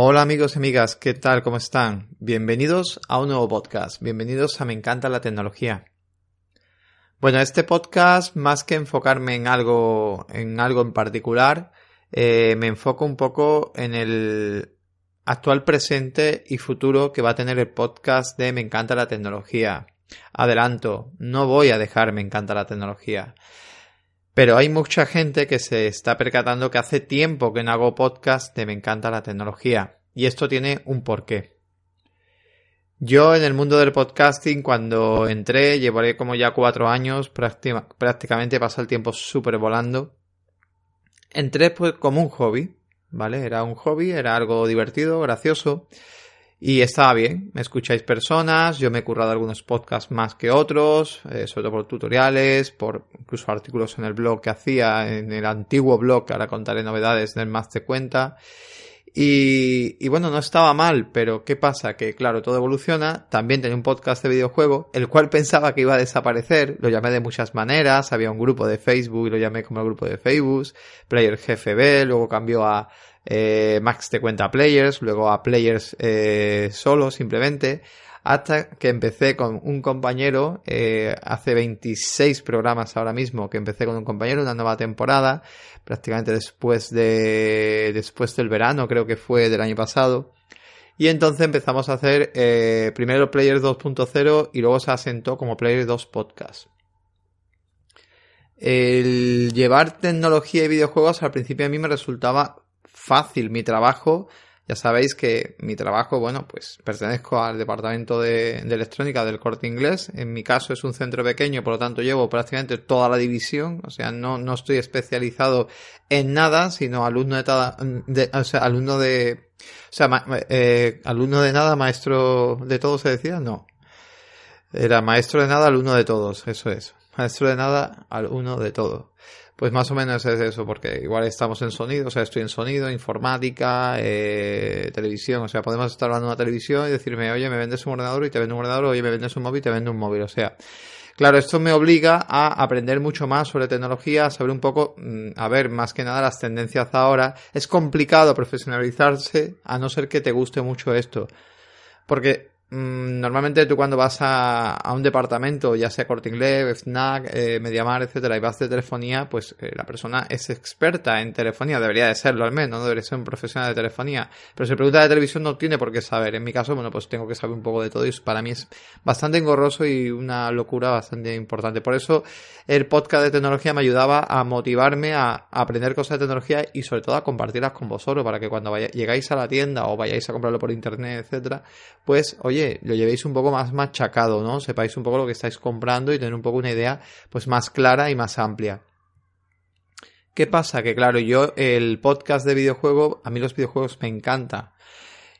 Hola amigos y amigas, ¿qué tal? ¿Cómo están? Bienvenidos a un nuevo podcast. Bienvenidos a Me encanta la tecnología. Bueno, este podcast, más que enfocarme en algo, en algo en particular, eh, me enfoco un poco en el actual presente y futuro que va a tener el podcast de Me encanta la tecnología. Adelanto, no voy a dejar Me encanta la tecnología. Pero hay mucha gente que se está percatando que hace tiempo que no hago podcast de Me encanta la tecnología. Y esto tiene un porqué. Yo en el mundo del podcasting, cuando entré, llevaré como ya cuatro años, prácticamente pasa el tiempo súper volando. Entré pues como un hobby, ¿vale? Era un hobby, era algo divertido, gracioso. Y estaba bien, me escucháis personas, yo me he currado algunos podcasts más que otros, eh, sobre todo por tutoriales, por incluso artículos en el blog que hacía, en el antiguo blog, que ahora contaré novedades del más de cuenta. Y, y, bueno, no estaba mal, pero ¿qué pasa? Que claro, todo evoluciona. También tenía un podcast de videojuego, el cual pensaba que iba a desaparecer. Lo llamé de muchas maneras. Había un grupo de Facebook y lo llamé como el grupo de Facebook. Player GFB, luego cambió a eh, Max te cuenta Players, luego a Players eh, solo simplemente, hasta que empecé con un compañero, eh, hace 26 programas ahora mismo que empecé con un compañero, una nueva temporada, prácticamente después de después del verano, creo que fue del año pasado. Y entonces empezamos a hacer eh, primero Players 2.0 y luego se asentó como Players 2 Podcast. El llevar tecnología y videojuegos al principio a mí me resultaba fácil mi trabajo. Ya sabéis que mi trabajo, bueno, pues pertenezco al departamento de, electrónica del corte inglés. En mi caso es un centro pequeño, por lo tanto llevo prácticamente toda la división. O sea, no, no estoy especializado en nada, sino alumno de, sea, alumno de, eh, alumno de nada, maestro de todo se decía, no. Era maestro de nada, alumno de todos, eso es. Maestro de nada, alumno de todo. Pues más o menos es eso, porque igual estamos en sonido, o sea, estoy en sonido, informática, eh, televisión, o sea, podemos estar hablando de una televisión y decirme, oye, me vendes un ordenador y te vendo un ordenador, oye, me vendes un móvil y te vendo un móvil, o sea, Claro, esto me obliga a aprender mucho más sobre tecnología, a saber un poco, mm, a ver, más que nada las tendencias ahora. Es complicado profesionalizarse a no ser que te guste mucho esto. Porque normalmente tú cuando vas a, a, un departamento, ya sea Corte Inglés, FNAC, eh, Mediamar, etcétera, y vas de telefonía, pues eh, la persona es experta en telefonía, debería de serlo al menos, no debería ser un profesional de telefonía. Pero si pregunta de televisión no tiene por qué saber. En mi caso, bueno, pues tengo que saber un poco de todo y para mí es bastante engorroso y una locura bastante importante. Por eso el podcast de tecnología me ayudaba a motivarme a, aprender cosas de tecnología y sobre todo a compartirlas con vosotros para que cuando vaya, llegáis a la tienda o vayáis a comprarlo por internet, etcétera, pues oye, lo llevéis un poco más machacado, ¿no? Sepáis un poco lo que estáis comprando y tener un poco una idea pues más clara y más amplia. ¿Qué pasa? Que claro, yo el podcast de videojuego, a mí los videojuegos me encanta.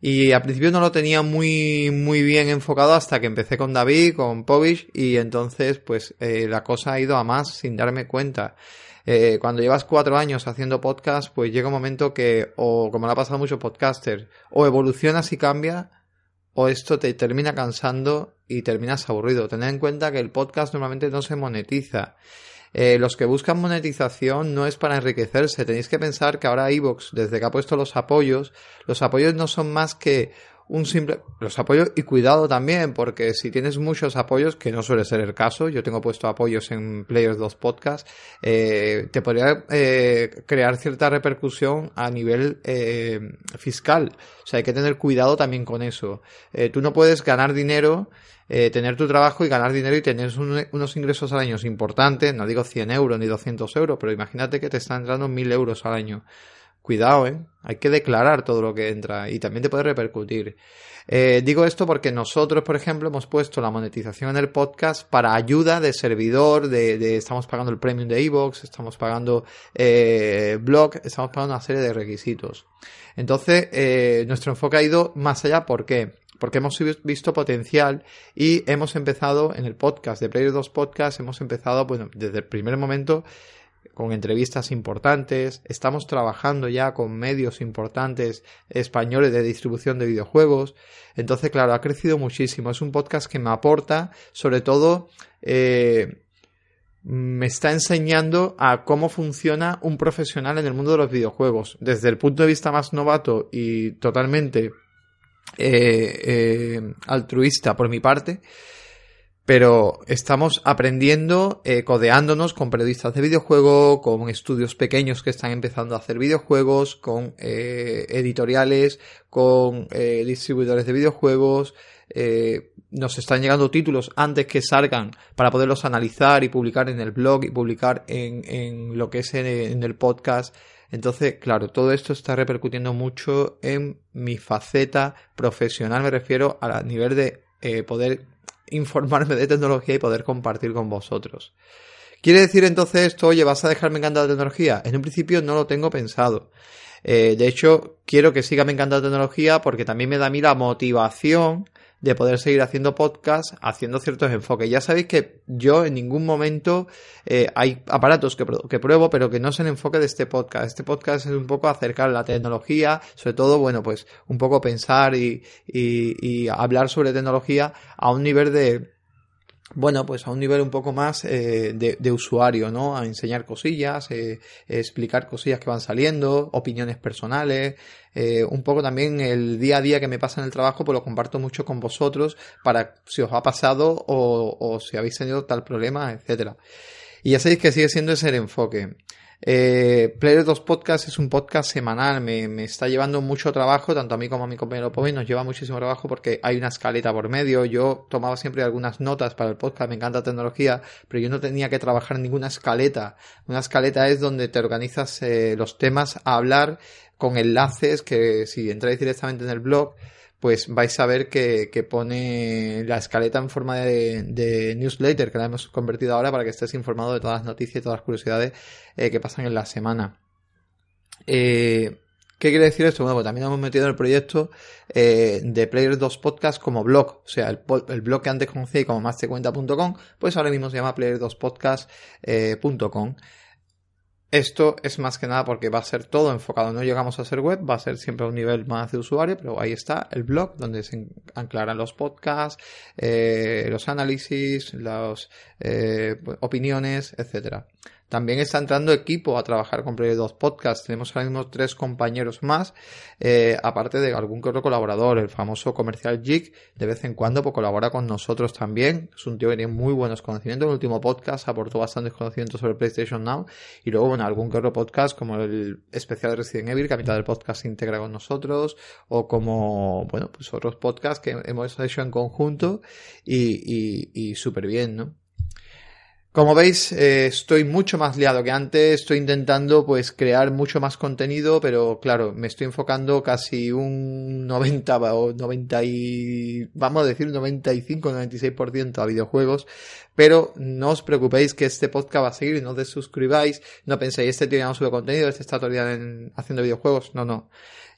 Y al principio no lo tenía muy, muy bien enfocado hasta que empecé con David, con Povich, y entonces pues eh, la cosa ha ido a más sin darme cuenta. Eh, cuando llevas cuatro años haciendo podcast, pues llega un momento que, o como le ha pasado a muchos podcasters, o evolucionas y cambia, o esto te termina cansando y terminas aburrido. Tened en cuenta que el podcast normalmente no se monetiza. Eh, los que buscan monetización no es para enriquecerse. Tenéis que pensar que ahora iVoox, desde que ha puesto los apoyos, los apoyos no son más que un simple los apoyos y cuidado también porque si tienes muchos apoyos que no suele ser el caso yo tengo puesto apoyos en Players 2 Podcast eh, te podría eh, crear cierta repercusión a nivel eh, fiscal. O sea hay que tener cuidado también con eso. Eh, tú no puedes ganar dinero tener tu trabajo y ganar dinero y tener unos ingresos al año. Importantes no digo 100 euros ni 200 euros pero imagínate que te están entrando 1000 euros al año Cuidado, ¿eh? Hay que declarar todo lo que entra y también te puede repercutir. Eh, digo esto porque nosotros, por ejemplo, hemos puesto la monetización en el podcast para ayuda de servidor, de, estamos pagando el premium de Evox, estamos pagando eh, blog, estamos pagando una serie de requisitos. Entonces, eh, nuestro enfoque ha ido más allá. ¿Por qué? Porque hemos visto potencial y hemos empezado en el podcast de Player 2 Podcast, hemos empezado, bueno, desde el primer momento con entrevistas importantes, estamos trabajando ya con medios importantes españoles de distribución de videojuegos. Entonces, claro, ha crecido muchísimo. Es un podcast que me aporta, sobre todo, eh, me está enseñando a cómo funciona un profesional en el mundo de los videojuegos. Desde el punto de vista más novato y totalmente eh, eh, altruista por mi parte, pero estamos aprendiendo, eh, codeándonos con periodistas de videojuegos, con estudios pequeños que están empezando a hacer videojuegos, con eh, editoriales, con eh, distribuidores de videojuegos. Eh, nos están llegando títulos antes que salgan para poderlos analizar y publicar en el blog y publicar en, lo que es en, el podcast. Entonces, claro, todo esto está repercutiendo mucho en mi faceta profesional, me refiero a nivel de poder informarme de tecnología y poder compartir con vosotros. ¿Quiere decir entonces esto, oye, vas a dejarme encantado de tecnología? En un principio no lo tengo pensado. Eh, de hecho, quiero que siga me encantado de tecnología porque también me da a mí la motivación de poder seguir haciendo podcast, haciendo ciertos enfoques. Ya sabéis que yo en ningún momento eh, hay aparatos que, que, pruebo, pero que no es el enfoque de este podcast. Este podcast es un poco acercar la tecnología, sobre todo, bueno, pues un poco pensar y, y, y hablar sobre tecnología a un nivel de, bueno, pues a un nivel un poco más eh, de, usuario, ¿no? A enseñar cosillas, eh, explicar cosillas que van saliendo, opiniones personales, eh, un poco también el día a día que me pasa en el trabajo, pues lo comparto mucho con vosotros para si os ha pasado o, o si habéis tenido tal problema, etcétera. Y ya sabéis que sigue siendo ese el enfoque. Eh, Player 2 Podcast es un podcast semanal, me, me, está llevando mucho trabajo, tanto a mí como a mi compañero Pomi, nos lleva muchísimo trabajo porque hay una escaleta por medio. Yo tomaba siempre algunas notas para el podcast, me encanta tecnología, pero yo no tenía que trabajar en ninguna escaleta. Una escaleta es donde te organizas eh, los temas a hablar con enlaces que si entráis directamente en el blog, pues vais a ver que, que, pone la escaleta en forma de, newsletter que la hemos convertido ahora para que estés informado de todas las noticias y todas las curiosidades eh, que pasan en la semana. Eh, ¿Qué quiere decir esto? Bueno, pues también hemos metido en el proyecto eh, de Player 2 Podcast como blog. O sea, el, el blog que antes conocí como mastecuenta.com, pues ahora mismo se llama player2podcast.com. Esto es más que nada porque va a ser todo enfocado, no llegamos a ser web, va a ser siempre a un nivel más de usuario, pero ahí está el blog donde se anclarán los podcasts, eh, los análisis, las eh, opiniones, etcétera. También está entrando equipo a trabajar con Player 2 Podcast. Tenemos ahora mismo tres compañeros más, eh, aparte de algún que otro colaborador. El famoso comercial Jig, de vez en cuando pues, colabora con nosotros también. Es un tío que tiene muy buenos conocimientos. En el último podcast aportó bastantes conocimientos sobre PlayStation Now. Y luego, bueno, algún que otro podcast, como el especial de Resident Evil, que a mitad del podcast se integra con nosotros. O como, bueno, pues otros podcasts que hemos hecho en conjunto. Y, y, y súper bien, ¿no? Como veis, eh, estoy mucho más liado que antes, estoy intentando pues crear mucho más contenido, pero claro, me estoy enfocando casi un 90 o 90 y vamos a decir 95 96% a videojuegos, pero no os preocupéis que este podcast va a seguir, no os suscribáis, no penséis, este tío ya no contenido, este está día haciendo videojuegos, no, no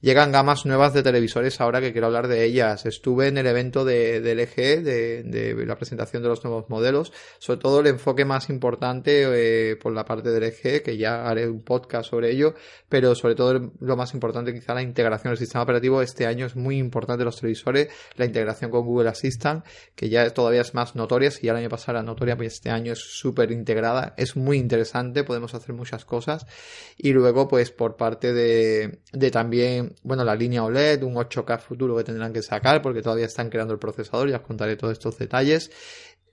llegan gamas nuevas de televisores ahora que quiero hablar de ellas. Estuve en el evento de, de LG, de, la presentación de los nuevos modelos, sobre todo el enfoque más importante eh, por la parte de LG, que ya haré un podcast sobre ello, pero sobre todo lo más importante quizá la integración del sistema operativo. Este año es muy importante los televisores, la integración con Google Assistant, que ya todavía es más notoria, si ya el año pasado era notoria, pues este año es súper integrada, es muy interesante, podemos hacer muchas cosas. Y luego, pues por parte de también bueno, la línea OLED, un 8K futuro que tendrán que sacar porque todavía están creando el procesador, ya os contaré todos estos detalles.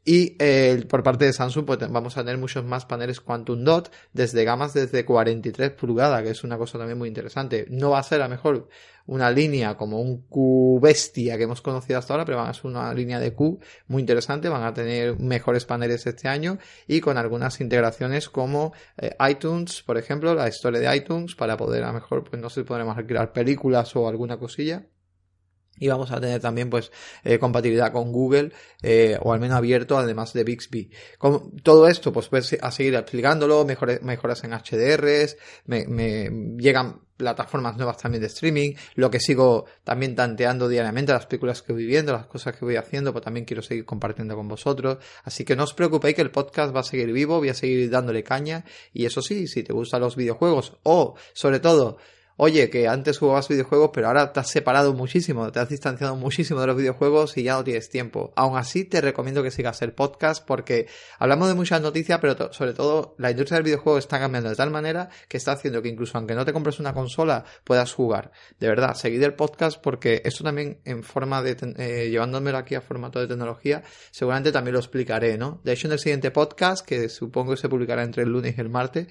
Y eh, por parte de Samsung pues vamos a tener muchos más paneles Quantum Dot desde gamas desde 43 pulgadas, que es una cosa también muy interesante. No va a ser a lo mejor una línea como un Q bestia que hemos conocido hasta ahora, pero van a ser una línea de Q muy interesante, van a tener mejores paneles este año y con algunas integraciones como eh, iTunes, por ejemplo, la historia de iTunes para poder a lo mejor, pues no sé, podremos crear películas o alguna cosilla y vamos a tener también pues eh, compatibilidad con Google eh, o al menos abierto además de Bixby. Con todo esto pues pues a seguir explicándolo mejores, mejoras en HDRs me, me llegan plataformas nuevas también de streaming lo que sigo también tanteando diariamente las películas que voy viendo las cosas que voy haciendo pues también quiero seguir compartiendo con vosotros. Así que no os preocupéis que el podcast va a seguir vivo voy a seguir dándole caña. Y eso sí si te gustan los videojuegos o sobre todo oye, que antes jugabas videojuegos, pero ahora te has separado muchísimo, te has distanciado muchísimo de los videojuegos y ya no tienes tiempo. Aún así, te recomiendo que sigas el podcast porque hablamos de muchas noticias, pero sobre todo la industria del videojuego está cambiando de tal manera que está haciendo que incluso aunque no te compres una consola, puedas jugar. De verdad, seguid el podcast porque esto también en forma de, eh, llevándomelo aquí a formato de tecnología, seguramente también lo explicaré, ¿no? De hecho, en el siguiente podcast, que supongo que se publicará entre el lunes y el martes,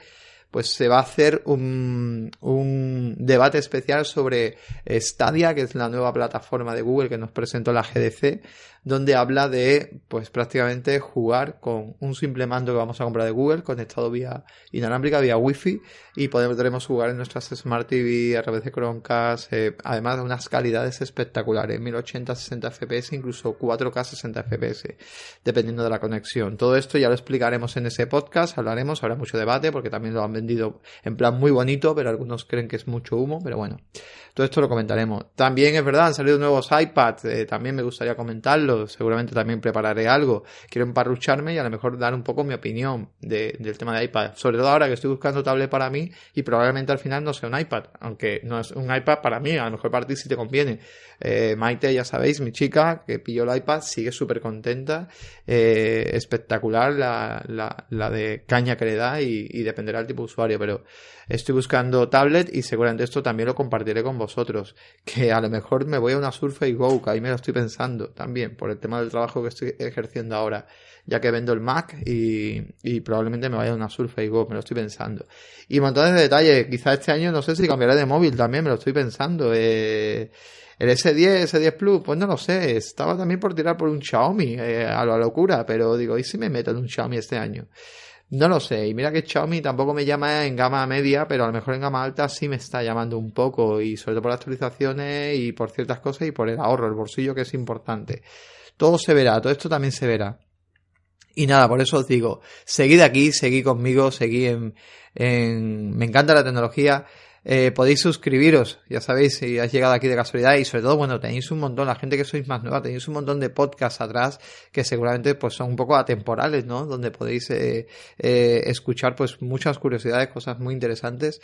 pues se va a hacer un, un, debate especial sobre Stadia, que es la nueva plataforma de Google que nos presentó la GDC, donde habla de, pues prácticamente jugar con un simple mando que vamos a comprar de Google, conectado vía inalámbrica, vía Wi-Fi, y podremos jugar en nuestras Smart TV a través de Chromecast, eh, además de unas calidades espectaculares, 1080 60 FPS, incluso 4K 60 FPS, dependiendo de la conexión. Todo esto ya lo explicaremos en ese podcast, hablaremos, habrá mucho debate, porque también lo han vendido en plan muy bonito, pero algunos creen que es mucho humo, pero bueno, todo esto lo comentaremos. También es verdad, han salido nuevos iPads, eh, también me gustaría comentarlo, seguramente también prepararé algo. Quiero emparrucharme y a lo mejor dar un poco mi opinión del tema de iPad. Sobre todo ahora que estoy buscando tablet para mí y probablemente al final no sea un iPad, aunque no es un iPad para mí, a lo mejor para ti si te conviene. Eh, Maite, ya sabéis, mi chica que pilló el iPad, sigue súper contenta, eh, espectacular la, la, la, de caña que le da y, y dependerá del tipo de usuario, pero estoy buscando tablet y seguramente esto también lo compartiré con vosotros. Que a lo mejor me voy a una Surface Go, que ahí me lo estoy pensando también, por el tema del trabajo que estoy ejerciendo ahora, ya que vendo el Mac y, probablemente me vaya a una Surface Go, me lo estoy pensando. Y montones de detalles, quizá este año no sé si cambiaré de móvil también, me lo estoy pensando. Eh, el S10, S10 Plus, pues no lo sé, estaba también por tirar por un Xiaomi, eh, a la locura, pero digo, ¿y si me meto en un Xiaomi este año? No lo sé, y mira que Xiaomi tampoco me llama en gama media, pero a lo mejor en gama alta sí me está llamando un poco, y sobre todo por las actualizaciones y por ciertas cosas y por el ahorro, el bolsillo que es importante. Todo se verá, todo esto también se verá. Y nada, por eso os digo, seguid aquí, seguid conmigo, seguid en, en... Me encanta la tecnología, eh, podéis suscribiros, ya sabéis, si has llegado aquí de casualidad y sobre todo, bueno, tenéis un montón, la gente que sois más nueva, tenéis un montón de podcasts atrás que seguramente pues son un poco atemporales, ¿no? Donde podéis eh, eh, escuchar pues muchas curiosidades, cosas muy interesantes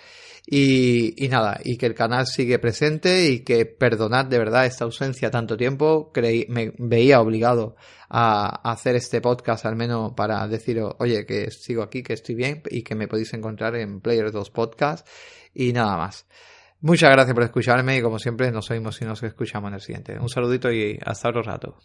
y, y, nada, y que el canal sigue presente y que perdonad de verdad esta ausencia tanto tiempo, creí, me veía obligado a, hacer este podcast al menos para deciros, oye, que sigo aquí, que estoy bien y que me podéis encontrar en Player 2 Podcast y nada más. Muchas gracias por escucharme y como siempre nos oímos y nos escuchamos en el siguiente. Un saludito y hasta otro rato.